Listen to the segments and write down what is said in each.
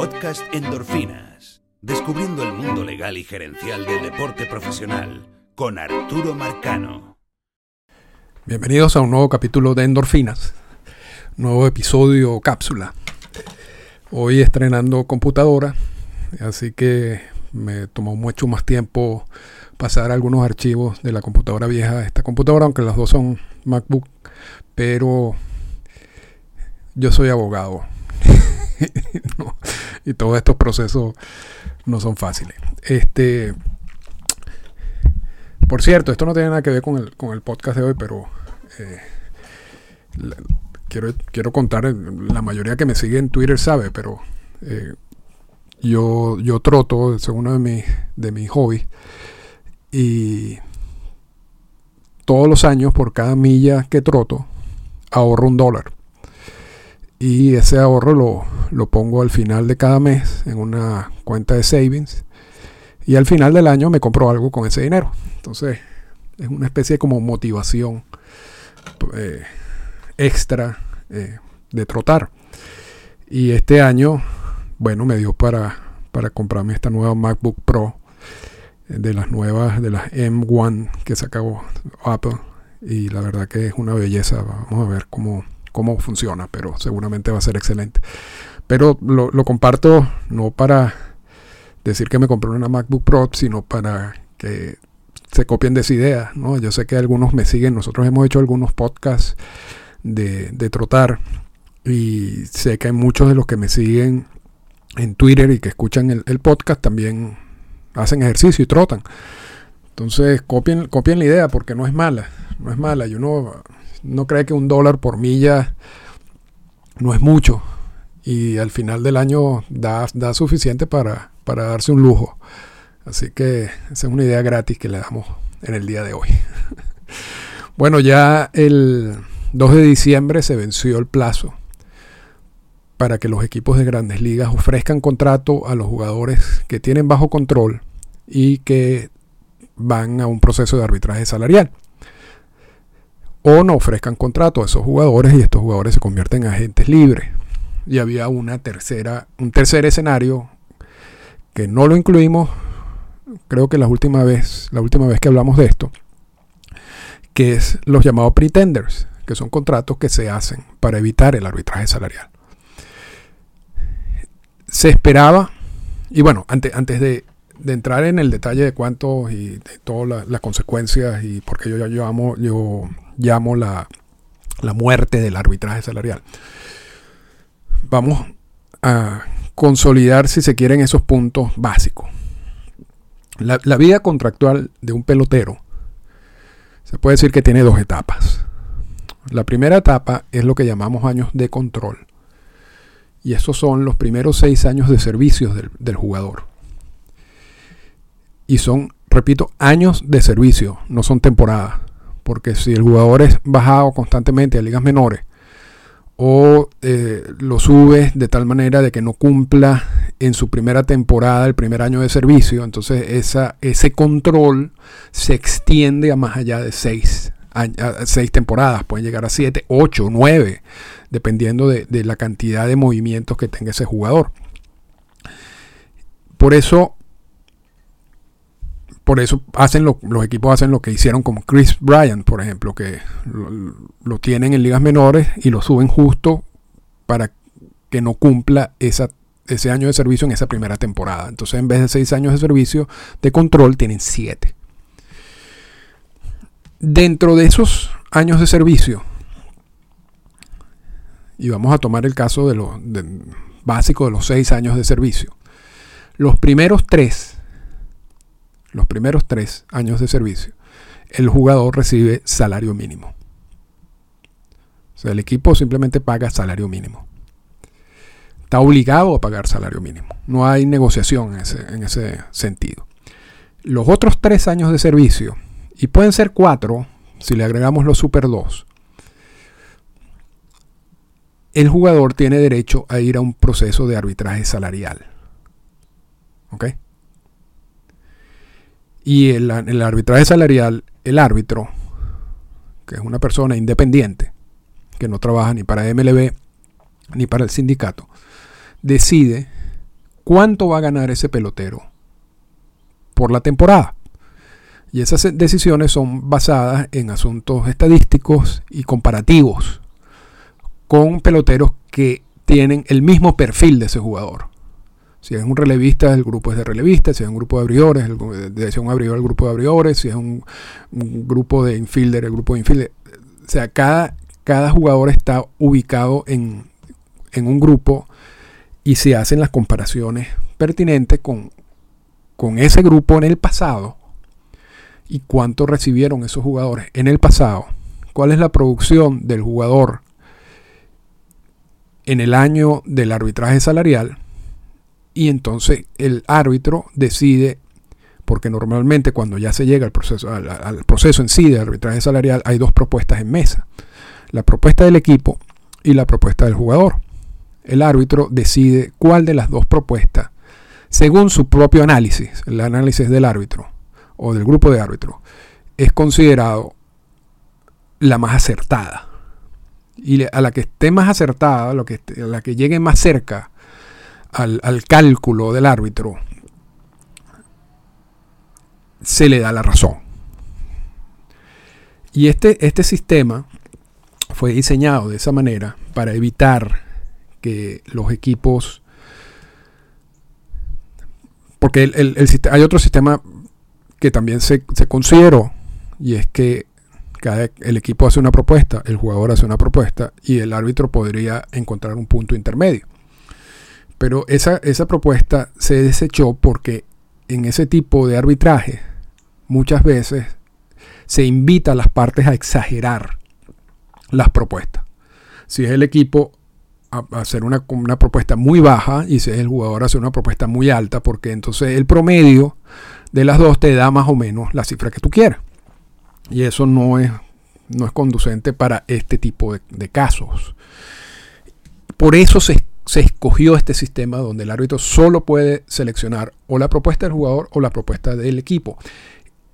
Podcast Endorfinas. Descubriendo el mundo legal y gerencial del deporte profesional con Arturo Marcano. Bienvenidos a un nuevo capítulo de Endorfinas. Nuevo episodio cápsula. Hoy estrenando computadora, así que me tomó mucho más tiempo pasar algunos archivos de la computadora vieja a esta computadora, aunque las dos son MacBook, pero yo soy abogado y todos estos procesos no son fáciles. Este, por cierto, esto no tiene nada que ver con el, con el podcast de hoy, pero eh, quiero, quiero contar, la mayoría que me sigue en Twitter sabe, pero eh, yo, yo troto, es uno de mis, de mis hobbies, y todos los años, por cada milla que troto, ahorro un dólar. Y ese ahorro lo, lo pongo al final de cada mes en una cuenta de savings. Y al final del año me compro algo con ese dinero. Entonces, es una especie como motivación eh, extra eh, de trotar. Y este año, bueno, me dio para, para comprarme esta nueva MacBook Pro eh, de las nuevas, de las M1 que sacó Apple. Y la verdad que es una belleza. Vamos a ver cómo, cómo funciona, pero seguramente va a ser excelente. Pero lo, lo comparto no para decir que me compré una MacBook Pro, sino para que se copien de esa idea. ¿no? Yo sé que algunos me siguen, nosotros hemos hecho algunos podcasts de, de trotar y sé que hay muchos de los que me siguen en Twitter y que escuchan el, podcast también hacen ejercicio y trotan. Entonces copien, copien la idea porque no es mala, no es mala. Y uno no cree que un dólar por milla no es mucho. Y al final del año da, da suficiente para, para darse un lujo. Así que esa es una idea gratis que le damos en el día de hoy. bueno, ya el 2 de diciembre se venció el plazo para que los equipos de grandes ligas ofrezcan contrato a los jugadores que tienen bajo control y que van a un proceso de arbitraje salarial. O no ofrezcan contrato a esos jugadores y estos jugadores se convierten en agentes libres. Y había una tercera, un tercer escenario que no lo incluimos, creo que la última vez, la última vez que hablamos de esto, que es los llamados pretenders, que son contratos que se hacen para evitar el arbitraje salarial. Se esperaba, y bueno, antes, antes de, de entrar en el detalle de cuánto y de todas la, las consecuencias y porque yo, yo, llamo, yo llamo la, la muerte del arbitraje salarial, vamos a consolidar, si se quieren, esos puntos básicos. La, vida contractual de un pelotero se puede decir que tiene dos etapas. La primera etapa es lo que llamamos años de control. Y esos son los primeros seis años de servicios del, del jugador. Y son, repito, años de servicio, no son temporadas. Porque si el jugador es bajado constantemente a ligas menores, o eh, lo subes de tal manera de que no cumpla en su primera temporada, el primer año de servicio, entonces esa, ese control se extiende a más allá de seis, seis temporadas, pueden llegar a siete, ocho, nueve, dependiendo de, de la cantidad de movimientos que tenga ese jugador. Por eso por eso hacen lo, los equipos hacen lo que hicieron con Chris Bryant, por ejemplo, que lo, tienen en ligas menores y lo suben justo para que no cumpla ese año de servicio en esa primera temporada. Entonces, en vez de seis años de servicio de control, tienen siete. Dentro de esos años de servicio, y vamos a tomar el caso de lo básico de los seis años de servicio, los primeros tres los primeros tres años de servicio, el jugador recibe salario mínimo. O sea, el equipo simplemente paga salario mínimo. Está obligado a pagar salario mínimo. No hay negociación en ese, en ese sentido. Los otros tres años de servicio, y pueden ser cuatro si le agregamos los Super 2, el jugador tiene derecho a ir a un proceso de arbitraje salarial. ¿Ok? Y el, el, arbitraje salarial, el árbitro, que es una persona independiente, que no trabaja ni para MLB ni para el sindicato, decide cuánto va a ganar ese pelotero por la temporada. Y esas decisiones son basadas en asuntos estadísticos y comparativos con peloteros que tienen el mismo perfil de ese jugador. Si es un relevista, el grupo es de relevistas. Si es un grupo de abridores, el, de un abridor, el grupo de abridores. Si es un, grupo de infielder, el grupo de infielder. O sea, cada, jugador está ubicado en, un grupo y se hacen las comparaciones pertinentes con ese grupo en el pasado y cuánto recibieron esos jugadores en el pasado. ¿Cuál es la producción del jugador en el año del arbitraje salarial? Y entonces el árbitro decide, porque normalmente cuando ya se llega al proceso, al, proceso en sí de arbitraje salarial hay dos propuestas en mesa. La propuesta del equipo y la propuesta del jugador el árbitro decide cuál de las dos propuestas, según su propio análisis, el análisis del árbitro o del grupo de árbitros, es considerado la más acertada. Y a la que esté más acertada, a, que a la que llegue más cerca al, cálculo del árbitro, se le da la razón. Y este, este sistema fue diseñado de esa manera para evitar que los equipos... Porque el, hay otro sistema que también se, consideró y es que cada, el equipo hace una propuesta, el jugador hace una propuesta y el árbitro podría encontrar un punto intermedio. Pero esa, esa propuesta se desechó porque en ese tipo de arbitraje muchas veces se invita a las partes a exagerar las propuestas. Si es el equipo hacer una, una, propuesta muy baja y si es el jugador hacer una propuesta muy alta, porque entonces el promedio de las dos te da más o menos la cifra que tú quieras. Y eso no es, no es conducente para este tipo de, casos. Por eso se, se, escogió este sistema donde el árbitro solo puede seleccionar o la propuesta del jugador o la propuesta del equipo.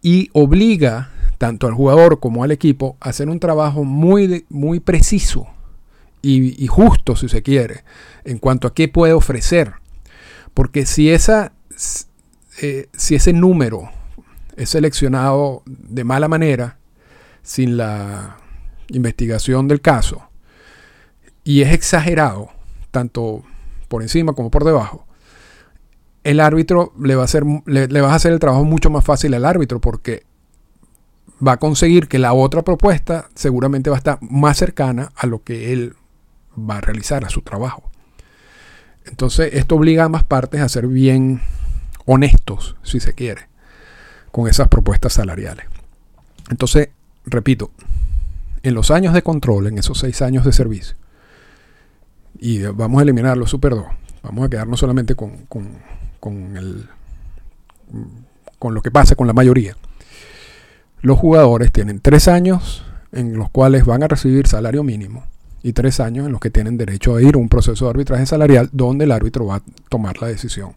Y obliga tanto al jugador como al equipo a hacer un trabajo muy, muy preciso y, justo, si se quiere, en cuanto a qué puede ofrecer. Porque si, esa, eh, si ese número es seleccionado de mala manera, sin la investigación del caso, y es exagerado, tanto por encima como por debajo, el árbitro le va a hacer, le, le va a hacer el trabajo mucho más fácil al árbitro porque va a conseguir que la otra propuesta seguramente va a estar más cercana a lo que él va a realizar a su trabajo. Entonces, esto obliga a ambas partes a ser bien honestos, si se quiere, con esas propuestas salariales. Entonces, repito, en los años de control, en esos seis años de servicio, y vamos a eliminar los Super 2, vamos a quedarnos solamente con, con, con, el, con lo que pasa con la mayoría. Los jugadores tienen tres años en los cuales van a recibir salario mínimo y tres años en los que tienen derecho a ir a un proceso de arbitraje salarial donde el árbitro va a tomar la decisión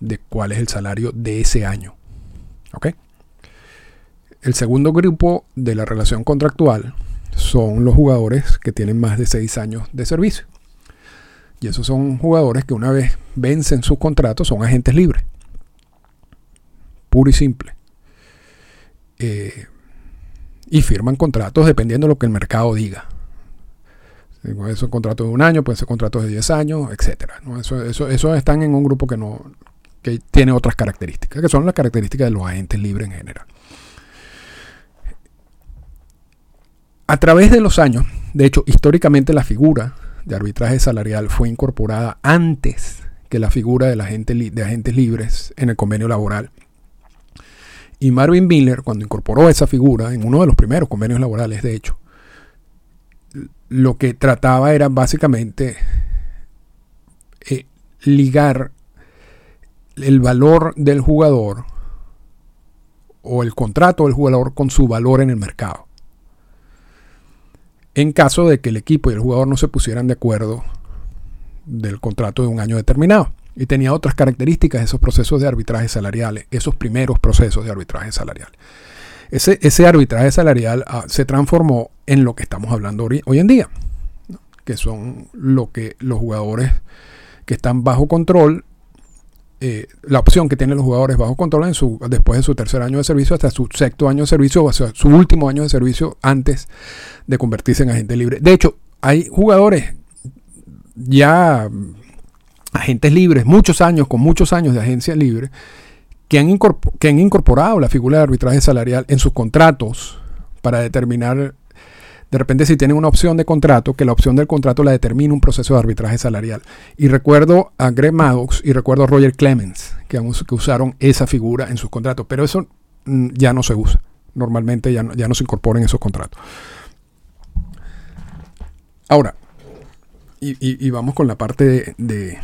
de cuál es el salario de ese año. ¿Ok? El segundo grupo de la relación contractual son los jugadores que tienen más de seis años de servicio. Y esos son jugadores que una vez vencen sus contratos son agentes libres. Puro y simple. Eh, y firman contratos dependiendo de lo que el mercado diga. Pueden ser contratos de un año, pueden ser contratos de 10 años, etc. Eso, eso, están en un grupo que, no, que tiene otras características, que son las características de los agentes libres en general. A través de los años, de hecho, históricamente la figura de arbitraje salarial fue incorporada antes que la figura de, agentes libres en el convenio laboral. Y Marvin Miller, cuando incorporó esa figura en uno de los primeros convenios laborales, de hecho, lo que trataba era básicamente eh, ligar el valor del jugador o el contrato del jugador con su valor en el mercado. En caso de que el equipo y el jugador no se pusieran de acuerdo del contrato de un año determinado. Y tenía otras características esos procesos de arbitraje salariales, esos primeros procesos de arbitraje salariales. Ese, arbitraje salarial ah, se transformó en lo que estamos hablando hoy, en día, que son lo que los jugadores que están bajo control eh, la opción que tienen los jugadores bajo control en su, después de su tercer año de servicio hasta su sexto año de servicio o su último año de servicio antes de convertirse en agente libre. De hecho, hay jugadores ya agentes libres, muchos años, con muchos años de agencia libre, que han, que han incorporado la figura de arbitraje salarial en sus contratos para determinar de repente si tienen una opción de contrato, que la opción del contrato la determine un proceso de arbitraje salarial. Y recuerdo a Greg Maddox y recuerdo a Roger Clemens, que, usaron esa figura en sus contratos, pero eso mm, ya no se usa. Normalmente ya no, ya no se incorpora en esos contratos. Ahora, y, vamos con la parte de,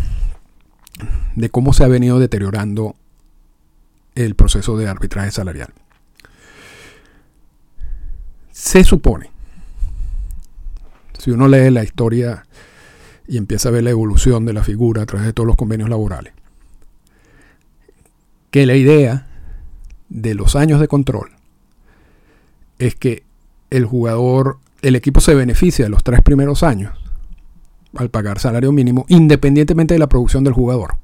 de cómo se ha venido deteriorando el proceso de arbitraje salarial. Se supone si uno lee la historia y empieza a ver la evolución de la figura a través de todos los convenios laborales, que la idea de los años de control es que el jugador, el equipo se beneficia de los tres primeros años al pagar salario mínimo, independientemente de la producción del jugador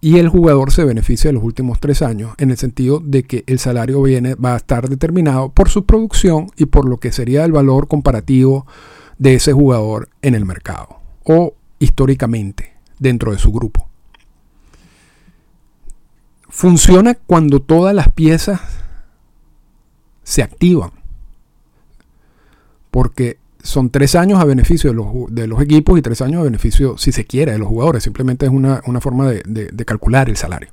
y el jugador se beneficia de los últimos tres años en el sentido de que el salario viene, va a estar determinado por su producción y por lo que sería el valor comparativo de ese jugador en el mercado o históricamente dentro de su grupo. Funciona cuando todas las piezas se activan. Porque son tres años a beneficio de los, equipos y tres años a beneficio, si se quiere, de los jugadores. Simplemente es una, forma de, de, calcular el salario.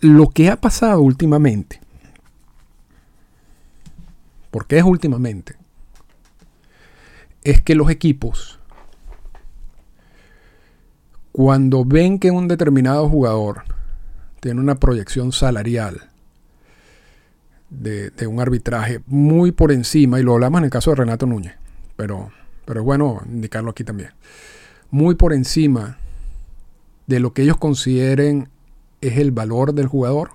Lo que ha pasado últimamente, porque es últimamente, es que los equipos, cuando ven que un determinado jugador tiene una proyección salarial de, un arbitraje muy por encima, y lo hablamos en el caso de Renato Núñez, pero, pero es bueno indicarlo aquí también, muy por encima de lo que ellos consideren es el valor del jugador,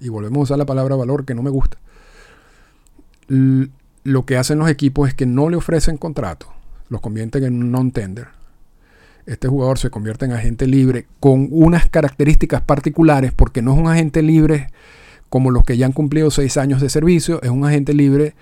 y volvemos a usar la palabra valor que no me gusta, lo que hacen los equipos es que no le ofrecen contrato, los convierten en non-tender. Este jugador se convierte en agente libre con unas características particulares porque no es un agente libre como los que ya han cumplido seis años de servicio, es un agente libre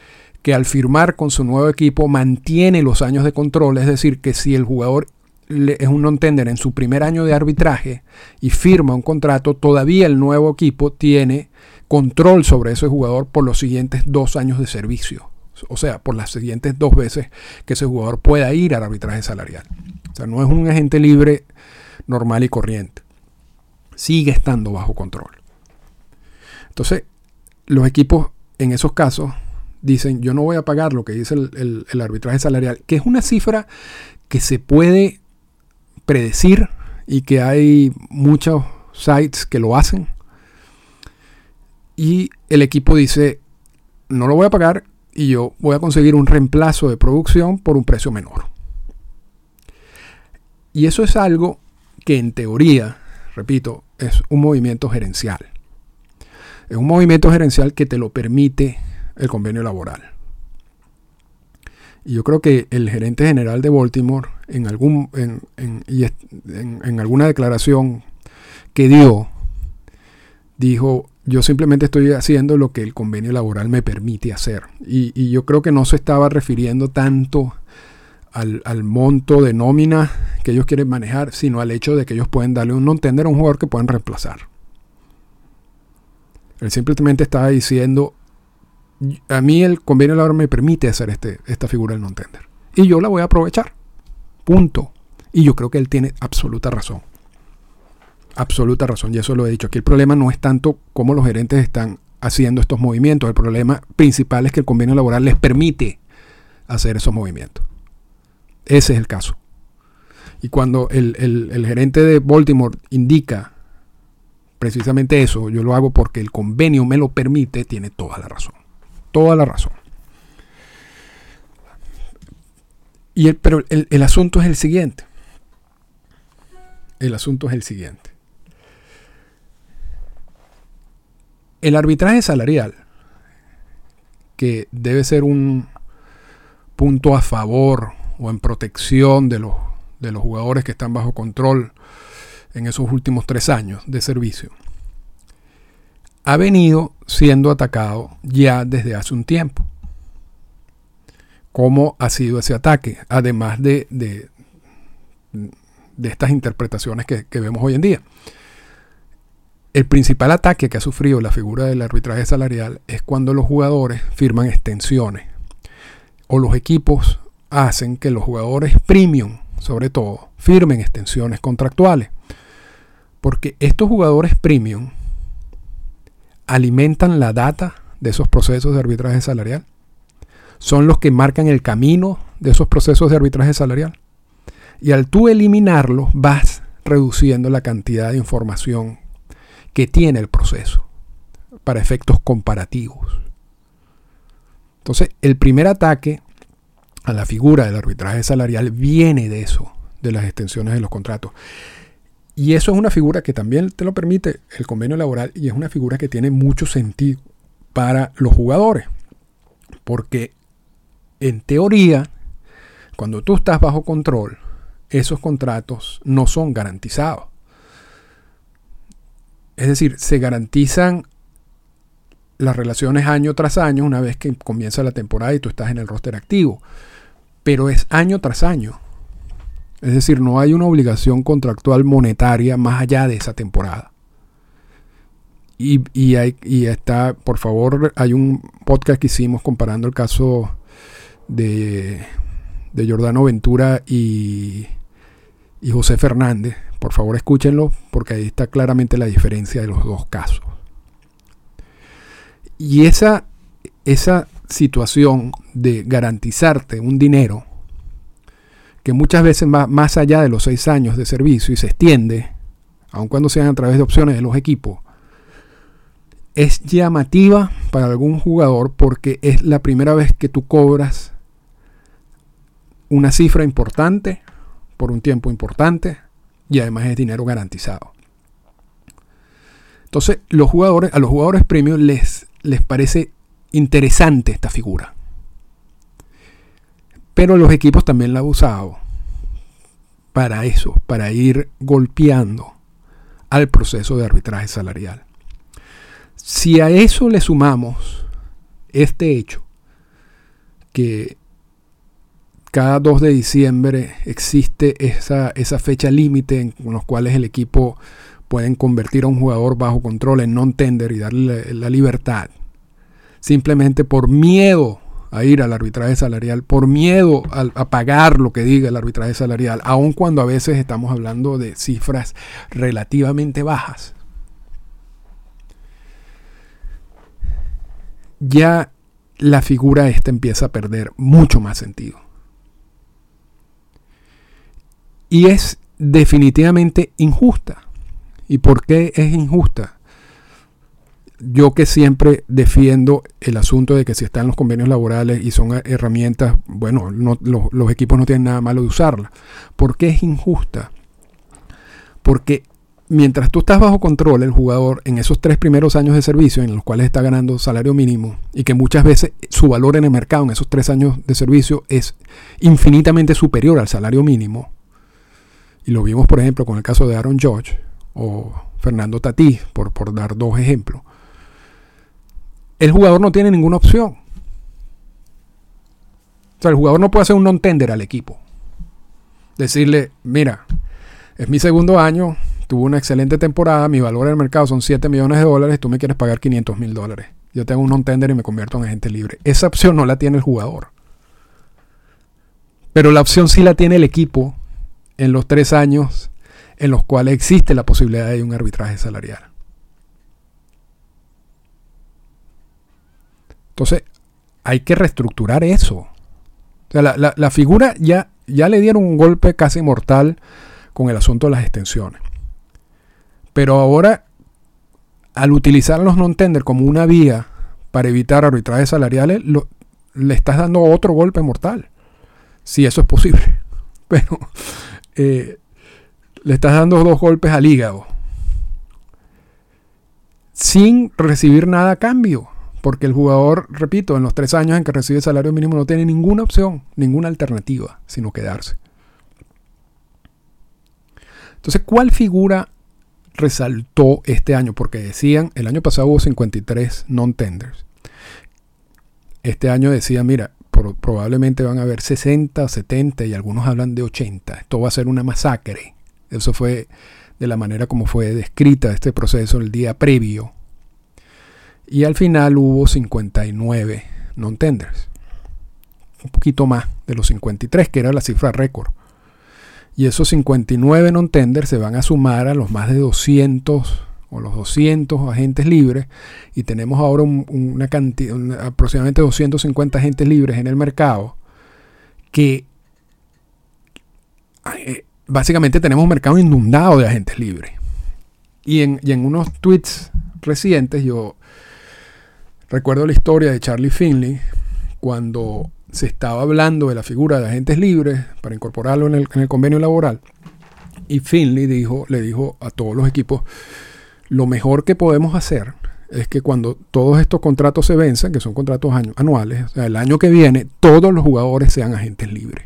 que al firmar con su nuevo equipo mantiene los años de control, es decir, que si el jugador es un non-tender en su primer año de arbitraje y firma un contrato, todavía el nuevo equipo tiene control sobre ese jugador por los siguientes dos años de servicio. O sea, por las siguientes dos veces que ese jugador pueda ir al arbitraje salarial. O sea, no es un agente libre normal y corriente. Sigue estando bajo control. Entonces, los equipos en esos casos dicen, yo no voy a pagar lo que dice el, arbitraje salarial, que es una cifra que se puede predecir y que hay muchos sites que lo hacen. Y el equipo dice, no lo voy a pagar y yo voy a conseguir un reemplazo de producción por un precio menor. Y eso es algo que en teoría, repito, es un movimiento gerencial. Es un movimiento gerencial que te lo permite el convenio laboral. Y yo creo que el gerente general de Baltimore, en, algún, en, alguna declaración que dio, dijo, yo simplemente estoy haciendo lo que el convenio laboral me permite hacer. Y, yo creo que no se estaba refiriendo tanto al, al, monto de nómina que ellos quieren manejar, sino al hecho de que ellos pueden darle un non-tender a un jugador que pueden reemplazar. Él simplemente estaba diciendo, a mí el convenio laboral me permite hacer este, esta figura del non-tender. Y yo la voy a aprovechar. Punto. Y yo creo que él tiene absoluta razón. Absoluta razón. Y eso lo he dicho. Aquí el problema no es tanto cómo los gerentes están haciendo estos movimientos. El problema principal es que el convenio laboral les permite hacer esos movimientos. Ese es el caso. Y cuando el, el gerente de Baltimore indica precisamente eso, yo lo hago porque el convenio me lo permite, tiene toda la razón. Toda la razón. Y el, pero el, asunto es el siguiente. El asunto es el siguiente. El arbitraje salarial, que debe ser un punto a favor o en protección de los, de los jugadores que están bajo control en esos últimos tres años de servicio, ha venido siendo atacado ya desde hace un tiempo. ¿Cómo ha sido ese ataque? Además de, de, estas interpretaciones que, que vemos hoy en día. El principal ataque que ha sufrido la figura del arbitraje salarial es cuando los jugadores firman extensiones o los equipos hacen que los jugadores premium, sobre todo, firmen extensiones contractuales. Porque estos jugadores premium alimentan la data de esos procesos de arbitraje salarial. Son los que marcan el camino de esos procesos de arbitraje salarial. Y al tú eliminarlos vas reduciendo la cantidad de información que tiene el proceso para efectos comparativos. Entonces, el primer ataque a la figura del arbitraje salarial viene de eso, de las extensiones de los contratos. Y eso es una figura que también te lo permite el convenio laboral y es una figura que tiene mucho sentido para los jugadores. Porque en teoría, cuando tú estás bajo control, esos contratos no son garantizados. Es decir, se garantizan las relaciones año tras año una vez que comienza la temporada y tú estás en el roster activo. Pero es año tras año. Es decir, no hay una obligación contractual monetaria más allá de esa temporada. Y, y, está, por favor, hay un podcast que hicimos comparando el caso de, de Jordano Ventura y, y José Fernández. Por favor, escúchenlo porque ahí está claramente la diferencia de los dos casos. Y esa, esa situación de garantizarte un dinero que muchas veces va más allá de los seis años de servicio y se extiende, aun cuando sean a través de opciones de los equipos, es llamativa para algún jugador porque es la primera vez que tú cobras una cifra importante por un tiempo importante y además es dinero garantizado. Entonces, los jugadores, a los jugadores premium les les parece interesante esta figura. Pero los equipos también la han usado para eso, para ir golpeando al proceso de arbitraje salarial. Si a eso le sumamos este hecho, que cada 2 de diciembre existe esa, fecha límite en los cuales el equipo pueden convertir a un jugador bajo control en non-tender y darle la, libertad. Simplemente por miedo a ir al arbitraje salarial, por miedo a, pagar lo que diga el arbitraje salarial, aun cuando a veces estamos hablando de cifras relativamente bajas. Ya la figura esta empieza a perder mucho más sentido. Y es definitivamente injusta. ¿Y por qué es injusta? Yo que siempre defiendo el asunto de que si están los convenios laborales y son herramientas, bueno, los, equipos no tienen nada malo de usarla. ¿Por qué es injusta? Porque mientras tú estás bajo control, el jugador en esos tres primeros años de servicio, en los cuales está ganando salario mínimo, y que muchas veces su valor en el mercado en esos tres años de servicio es infinitamente superior al salario mínimo, y lo vimos por ejemplo con el caso de Aaron George, o Fernando Tatí, por, por dar dos ejemplos, el jugador no tiene ninguna opción. O sea, el jugador no puede hacer un non-tender al equipo. Decirle, mira, es mi segundo año, tuve una excelente temporada, mi valor en el mercado son 7 millones de dólares, tú me quieres pagar 500 mil dólares. Yo tengo un non-tender y me convierto en agente libre. Esa opción no la tiene el jugador. Pero la opción sí la tiene el equipo en los tres años en los cuales existe la posibilidad de un arbitraje salarial. Entonces, hay que reestructurar eso. La, figura ya, ya le dieron un golpe casi mortal con el asunto de las extensiones. Pero ahora, al utilizar los non-tender como una vía para evitar arbitrajes salariales, le estás dando otro golpe mortal. Si eso es posible. Pero eh, le estás dando dos golpes al hígado. Sin recibir nada a cambio. Porque el jugador, repito, en los tres años en que recibe salario mínimo no tiene ninguna opción, ninguna alternativa, sino quedarse. Entonces, ¿cuál figura resaltó este año? Porque decían, el año pasado hubo 53 non-tenders. Este año decían, mira, probablemente van a haber 60, 70 y algunos hablan de 80. Esto va a ser una masacre. Eso fue de la manera como fue descrita este proceso el día previo. Y al final hubo 59 non-tenders. Un poquito más de los 53, que era la cifra récord. Y esos 59 non-tenders se van a sumar a los más de 200 o los 200 agentes libres y tenemos ahora una cantidad, aproximadamente 250 agentes libres en el mercado que eh, básicamente tenemos un mercado inundado de agentes libres. Y en, y en unos tweets recientes yo recuerdo la historia de Charlie Finley cuando se estaba hablando de la figura de agentes libres para incorporarlo en el, en el convenio laboral. Y Finley dijo, le dijo a todos los equipos, lo mejor que podemos hacer es que cuando todos estos contratos se venzan, que son contratos anuales, o sea, el año que viene, todos los jugadores sean agentes libres.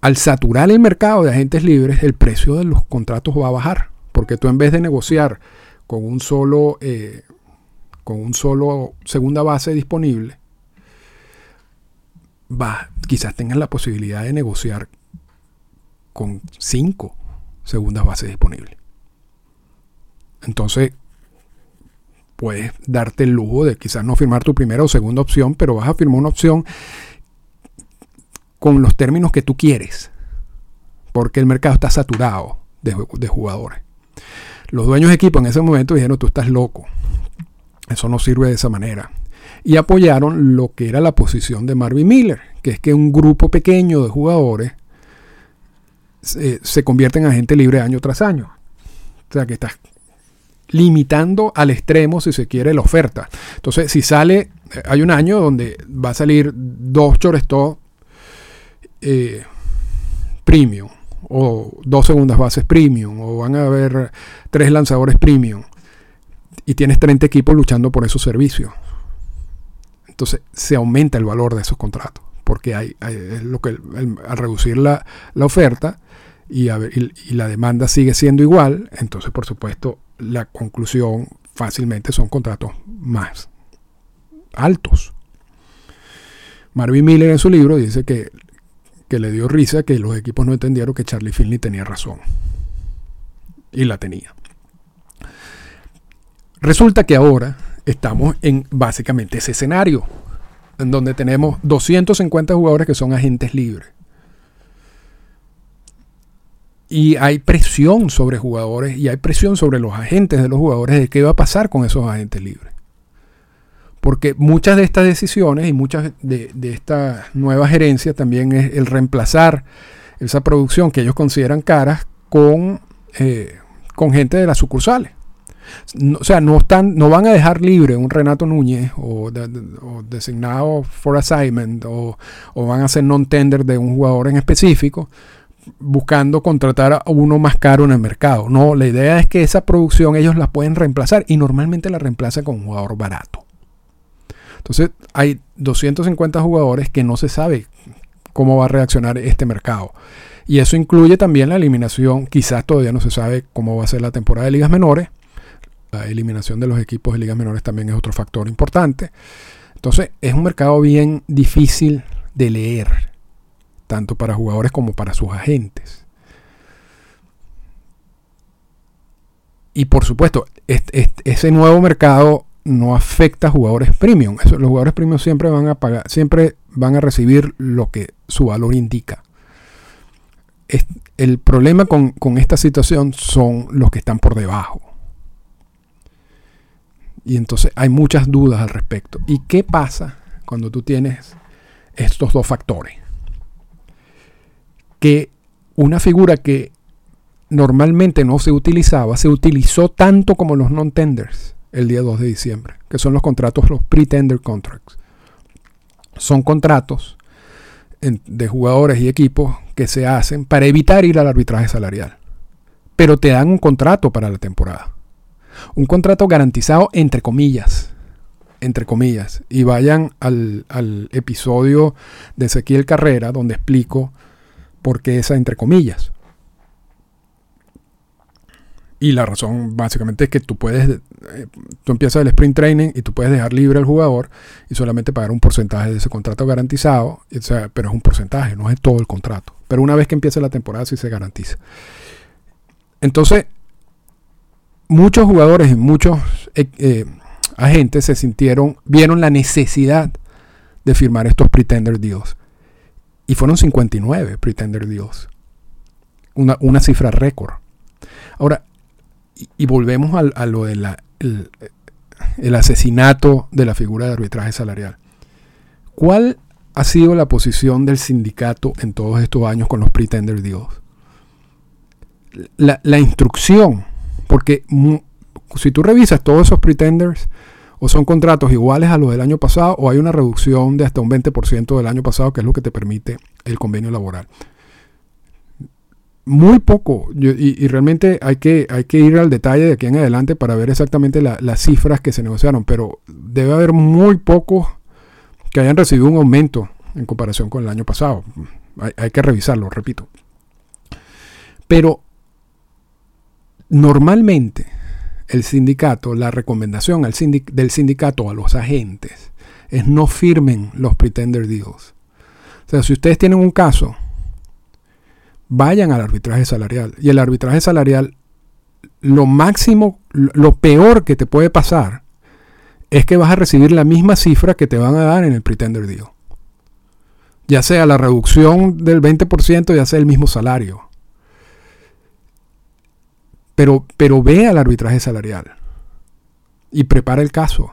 Al saturar el mercado de agentes libres, el precio de los contratos va a bajar, porque tú en vez de negociar con un solo, eh, con un solo segunda base disponible, va, quizás tengas la posibilidad de negociar con cinco segundas bases disponibles. Entonces, puedes darte el lujo de quizás no firmar tu primera o segunda opción, pero vas a firmar una opción con los términos que tú quieres, porque el mercado está saturado de, jugadores. Los dueños de equipo en ese momento dijeron, tú estás loco, eso no sirve de esa manera. Y apoyaron lo que era la posición de Marvin Miller, que es que un grupo pequeño de jugadores se, se convierte en agente libre año tras año. O sea que estás limitando al extremo, si se quiere, la oferta. Entonces, si sale, eh, hay un año donde va a salir dos shortstop eh, premium, o dos segundas bases premium, o van a haber tres lanzadores premium, y tienes 30 equipos luchando por esos servicios. Entonces, se aumenta el valor de esos contratos, porque hay, lo que al reducir la, oferta, y, y, la demanda sigue siendo igual, entonces por supuesto la conclusión fácilmente son contratos más altos. Marvin Miller en su libro dice que, que le dio risa que los equipos no entendieron que Charlie Finley tenía razón. Y la tenía. Resulta que ahora estamos en básicamente ese escenario, en donde tenemos 250 jugadores que son agentes libres y hay presión sobre jugadores y hay presión sobre los agentes de los jugadores de qué va a pasar con esos agentes libres. Porque muchas de estas decisiones y muchas de, esta nueva gerencia también es el reemplazar esa producción que ellos consideran caras con, eh, con gente de las sucursales. O sea, no, están, no van a dejar libre un Renato Núñez o, designado for assignment o, o van a hacer non-tender de un jugador en específico buscando contratar a uno más caro en el mercado. No, la idea es que esa producción ellos la pueden reemplazar y normalmente la reemplazan con un jugador barato. Entonces hay 250 jugadores que no se sabe cómo va a reaccionar este mercado. Y eso incluye también la eliminación, quizás todavía no se sabe cómo va a ser la temporada de ligas menores. La eliminación de los equipos de ligas menores también es otro factor importante. Entonces es un mercado bien difícil de leer tanto para jugadores como para sus agentes. Y por supuesto, ese nuevo mercado no afecta a jugadores premium. los jugadores premium siempre van a pagar, siempre van a recibir lo que su valor indica. el problema con, con esta situación son los que están por debajo. Y entonces hay muchas dudas al respecto. ¿Y qué pasa cuando tú tienes estos dos factores? que una figura que normalmente no se utilizaba, se utilizó tanto como los non-tenders el día 2 de diciembre, que son los contratos, los pre-tender contracts. Son contratos de jugadores y equipos que se hacen para evitar ir al arbitraje salarial. Pero te dan un contrato para la temporada. Un contrato garantizado entre comillas. Entre comillas. Y vayan al, al episodio de Ezequiel Carrera donde explico porque esa entre comillas. Y la razón básicamente es que tú puedes, eh, tú empiezas el sprint training y tú puedes dejar libre al jugador y solamente pagar un porcentaje de ese contrato garantizado, pero es un porcentaje, no es todo el contrato. Pero una vez que empiece la temporada sí se garantiza. Entonces, muchos jugadores y muchos eh, eh, agentes se sintieron, vieron la necesidad de firmar estos pretender deals. Y fueron 59 pretender deals. Una, una cifra récord. Ahora, y, volvemos a, lo el asesinato de la figura de arbitraje salarial. ¿Cuál ha sido la posición del sindicato en todos estos años con los pretender deals? La, la instrucción, porque si tú revisas todos esos pretenders, o son contratos iguales a los del año pasado, o hay una reducción de hasta un 20% del año pasado, que es lo que te permite el convenio laboral muy poco, y, realmente hay que, hay que ir al detalle de aquí en adelante para ver exactamente las cifras que se negociaron, pero debe haber muy pocos que hayan recibido un aumento en comparación con el año pasado. Hay, que revisarlo, repito. Pero normalmente el sindicato, la recomendación del sindicato a los agentes es no firmen los pretender deals. O sea, si ustedes tienen un caso vayan al arbitraje salarial. Y el arbitraje salarial, lo máximo, lo peor que te puede pasar es que vas a recibir la misma cifra que te van a dar en el pretender deal. Ya sea la reducción del 20%, ya sea el mismo salario. Pero, pero ve al arbitraje salarial y prepara el caso.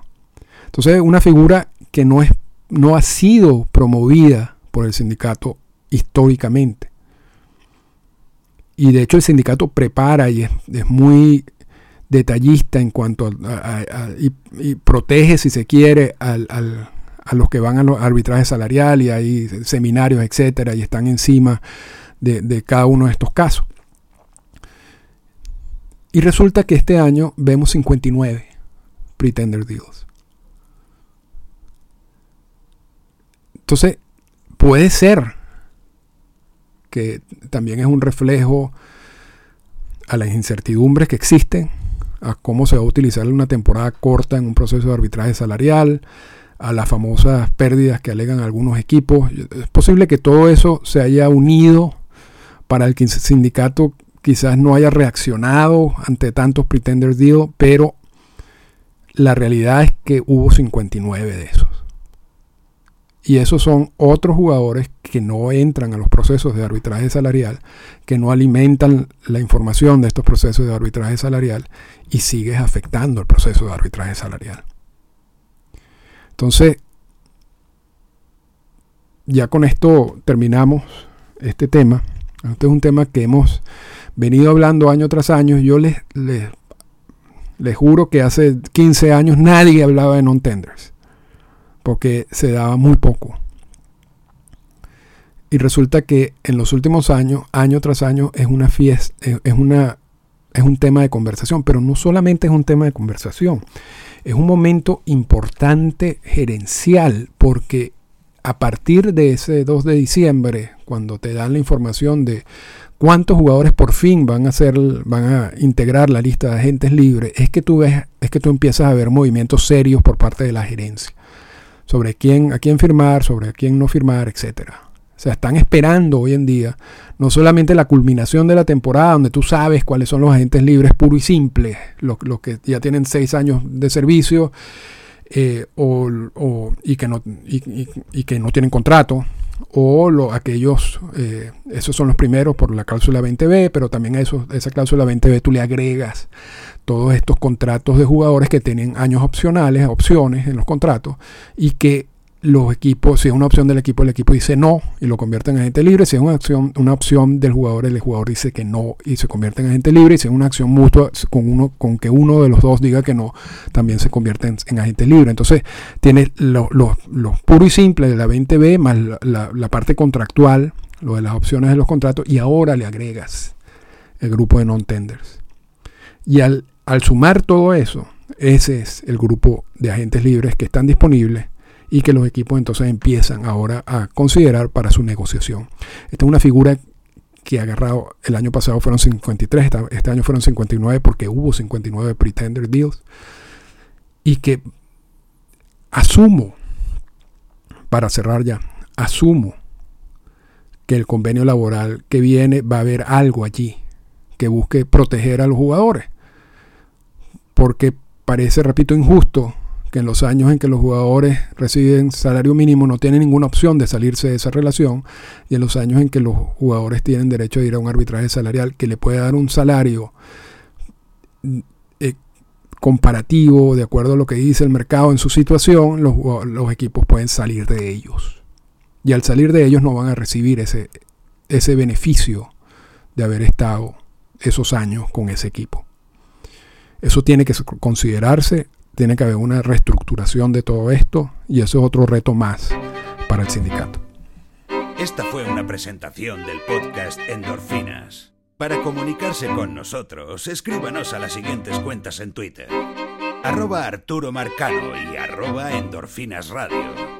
Entonces, una figura que no, es, no ha sido promovida por el sindicato históricamente. Y de hecho el sindicato prepara y es, muy detallista en cuanto a, y, protege, si se quiere, al, a los que van al arbitraje salarial y hay seminarios, etcétera, y están encima de, cada uno de estos casos. Y resulta que este año vemos 59 pretender deals. Entonces, puede ser que también es un reflejo a las incertidumbres que existen, a cómo se va a utilizar una temporada corta en un proceso de arbitraje salarial, a las famosas pérdidas que alegan algunos equipos. Es posible que todo eso se haya unido para el sindicato quizás no haya reaccionado ante tantos pretenders deal, pero la realidad es que hubo 59 de esos. Y esos son otros jugadores que no entran a los procesos de arbitraje salarial, que no alimentan la información de estos procesos de arbitraje salarial y sigues afectando el proceso de arbitraje salarial. Entonces, ya con esto terminamos este tema. Este es un tema que hemos venido hablando año tras año. Yo les, les, les juro que hace 15 años nadie hablaba de non-tenders porque se daba muy poco. Y resulta que en los últimos años, año tras año, es una fiesta, es, una, es un tema de conversación, pero no solamente es un tema de conversación, es un momento importante gerencial, porque a partir de ese 2 de diciembre, cuando te dan la información de cuántos jugadores por fin van a ser, van a integrar la lista de agentes libres, es que tú ves, es que tú empiezas a ver movimientos serios por parte de la gerencia sobre quién, a quién firmar, sobre a quién no firmar, etcétera. O sea, están esperando hoy en día no solamente la culminación de la temporada, donde tú sabes cuáles son los agentes libres puro y simple, los, que ya tienen seis años de servicio eh, y, que no, y, que no tienen contrato, o aquellos, eh, esos son los primeros por la cláusula 20B, pero también a eso, esa cláusula 20B tú le agregas todos estos contratos de jugadores que tienen años opcionales, opciones en los contratos, y que los equipos, si es una opción del equipo, el equipo dice no y lo convierte en agente libre. Si es una opción, una opción del jugador, el jugador dice que no y se convierte en agente libre. Y si es una acción mutua con uno, con que uno de los dos diga que no, también se convierte en, agente libre. Entonces, tienes lo, puro y simple de la 20B más la, la parte contractual, lo de las opciones de los contratos, y ahora le agregas el grupo de non-tenders. Y al, al sumar todo eso, ese es el grupo de agentes libres que están disponibles y que los equipos entonces empiezan ahora a considerar para su negociación. Esta es una figura que ha agarrado, el año pasado fueron 53, este año fueron 59 porque hubo 59 pretender deals, y que asumo, para cerrar ya, asumo que el convenio laboral que viene va a haber algo allí que busque proteger a los jugadores, porque parece, repito, injusto que en los años en que los jugadores reciben salario mínimo no tienen ninguna opción de salirse de esa relación y en los años en que los jugadores tienen derecho a ir a un arbitraje salarial que le puede dar un salario eh, comparativo de acuerdo a lo que dice el mercado en su situación, los, los, equipos pueden salir de ellos. Y al salir de ellos no van a recibir ese, ese beneficio de haber estado esos años con ese equipo. Eso tiene que considerarse tiene que haber una reestructuración de todo esto y eso es otro reto más para el sindicato. Esta fue una presentación del podcast Endorfinas. Para comunicarse con nosotros, escríbanos a las siguientes cuentas en Twitter. Arroba Arturo Marcano y arroba Endorfinas Radio.